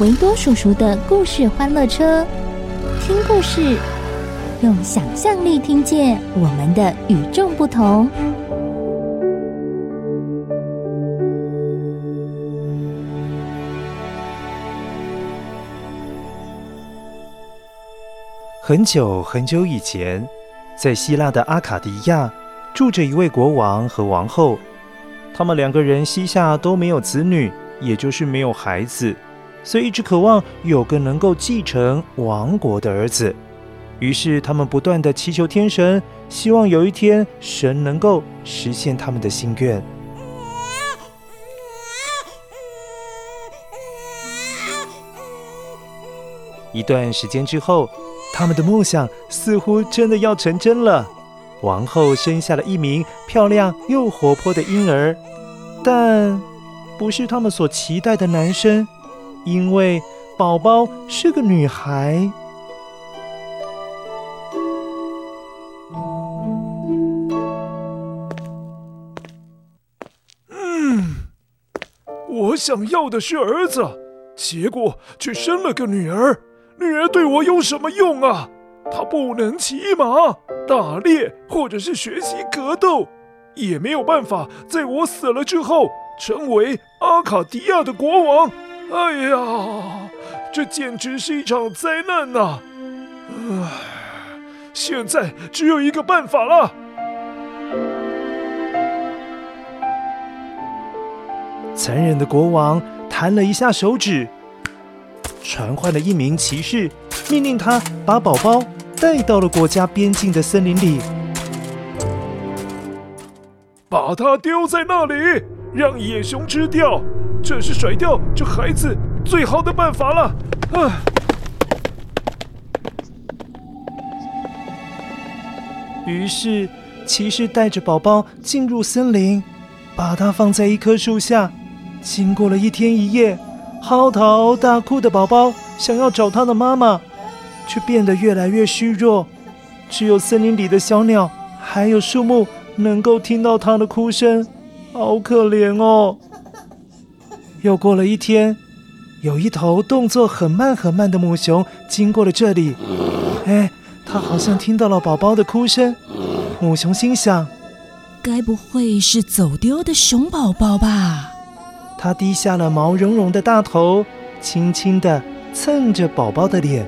维多叔叔的故事欢乐车，听故事，用想象力听见我们的与众不同。很久很久以前，在希腊的阿卡迪亚，住着一位国王和王后。他们两个人膝下都没有子女，也就是没有孩子，所以一直渴望有个能够继承王国的儿子。于是他们不断的祈求天神，希望有一天神能够实现他们的心愿。一段时间之后，他们的梦想似乎真的要成真了。王后生下了一名漂亮又活泼的婴儿，但不是他们所期待的男生，因为宝宝是个女孩。嗯，我想要的是儿子，结果却生了个女儿。女儿对我有什么用啊？她不能骑马。打猎，或者是学习格斗，也没有办法在我死了之后成为阿卡迪亚的国王。哎呀，这简直是一场灾难呐！唉，现在只有一个办法了。残忍的国王弹了一下手指，传唤了一名骑士，命令他把宝宝。带到了国家边境的森林里，把它丢在那里，让野熊吃掉。这是甩掉这孩子最好的办法了。啊！于是骑士带着宝宝进入森林，把它放在一棵树下。经过了一天一夜，嚎啕大哭的宝宝想要找他的妈妈。却变得越来越虚弱，只有森林里的小鸟还有树木能够听到它的哭声，好可怜哦。又过了一天，有一头动作很慢很慢的母熊经过了这里，哎，它好像听到了宝宝的哭声。母熊心想：该不会是走丢的熊宝宝吧？它低下了毛茸茸的大头，轻轻地蹭着宝宝的脸。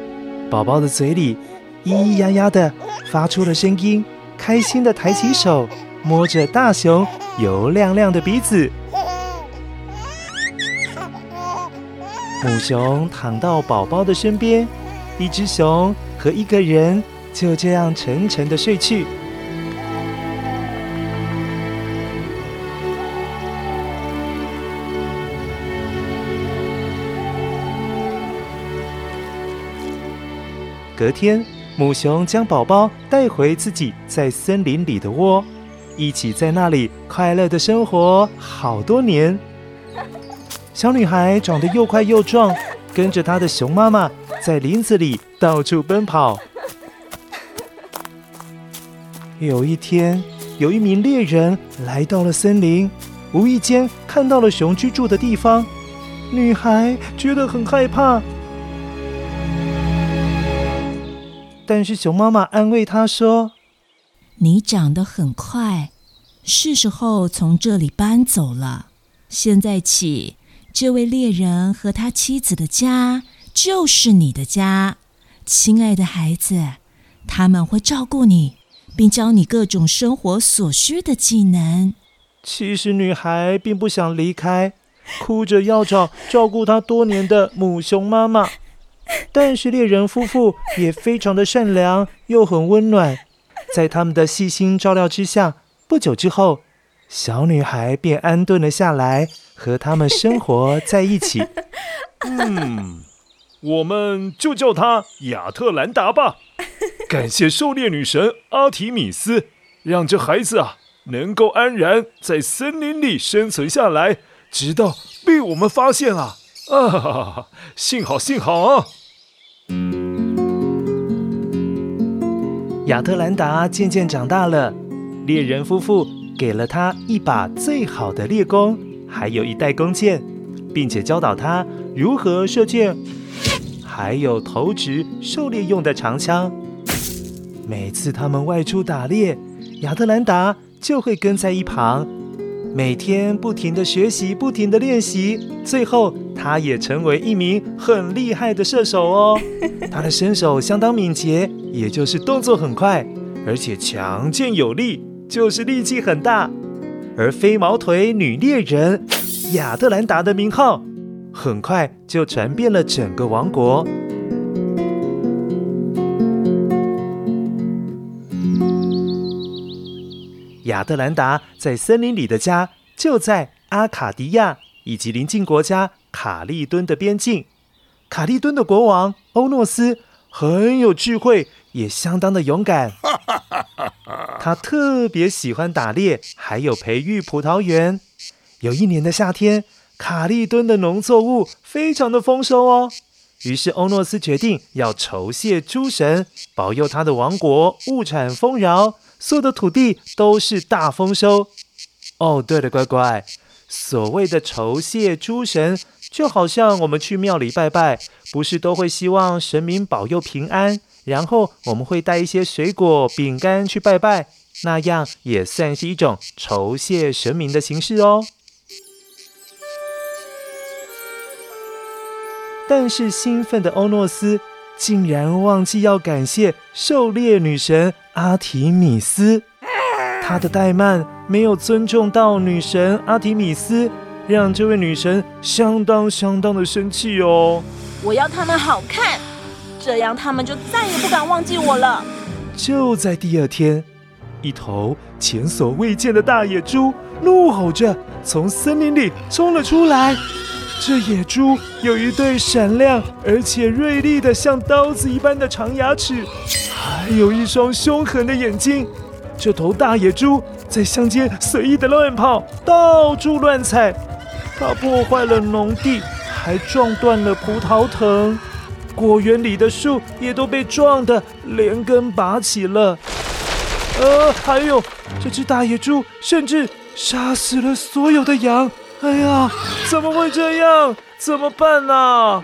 宝宝的嘴里咿咿呀呀的发出了声音，开心地抬起手摸着大熊油亮亮的鼻子。母熊躺到宝宝的身边，一只熊和一个人就这样沉沉的睡去。隔天，母熊将宝宝带回自己在森林里的窝，一起在那里快乐的生活好多年。小女孩长得又快又壮，跟着她的熊妈妈在林子里到处奔跑。有一天，有一名猎人来到了森林，无意间看到了熊居住的地方，女孩觉得很害怕。但是熊妈妈安慰她说：“你长得很快，是时候从这里搬走了。现在起，这位猎人和他妻子的家就是你的家，亲爱的孩子，他们会照顾你，并教你各种生活所需的技能。其实女孩并不想离开，哭着要找照顾她多年的母熊妈妈。但是猎人夫妇也非常的善良，又很温暖，在他们的细心照料之下，不久之后，小女孩便安顿了下来，和他们生活在一起。嗯，我们就叫她亚特兰达吧。感谢狩猎女神阿提米斯，让这孩子啊。能够安然在森林里生存下来，直到被我们发现啊！啊，幸好幸好啊！亚特兰达渐渐长大了，猎人夫妇给了他一把最好的猎弓，还有一袋弓箭，并且教导他如何射箭，还有投掷狩猎用的长枪。每次他们外出打猎，亚特兰达。就会跟在一旁，每天不停地学习，不停地练习，最后他也成为一名很厉害的射手哦。他的身手相当敏捷，也就是动作很快，而且强健有力，就是力气很大。而飞毛腿女猎人亚特兰达的名号，很快就传遍了整个王国。亚特兰达在森林里的家就在阿卡迪亚以及邻近国家卡利敦的边境。卡利敦的国王欧诺斯很有智慧，也相当的勇敢。他特别喜欢打猎，还有培育葡萄园。有一年的夏天，卡利敦的农作物非常的丰收哦。于是欧诺斯决定要酬谢诸神，保佑他的王国物产丰饶。所有的土地都是大丰收。哦，对了，乖乖，所谓的酬谢诸神，就好像我们去庙里拜拜，不是都会希望神明保佑平安，然后我们会带一些水果、饼干去拜拜，那样也算是一种酬谢神明的形式哦。但是兴奋的欧诺斯竟然忘记要感谢狩猎女神。阿提米斯，他的怠慢没有尊重到女神阿提米斯，让这位女神相当相当的生气哦。我要他们好看，这样他们就再也不敢忘记我了。就在第二天，一头前所未见的大野猪怒吼着从森林里冲了出来。这野猪有一对闪亮而且锐利的像刀子一般的长牙齿。还有一双凶狠的眼睛，这头大野猪在乡间随意的乱跑，到处乱踩，它破坏了农地，还撞断了葡萄藤，果园里的树也都被撞得连根拔起了。呃，还有这只大野猪甚至杀死了所有的羊。哎呀，怎么会这样？怎么办呢？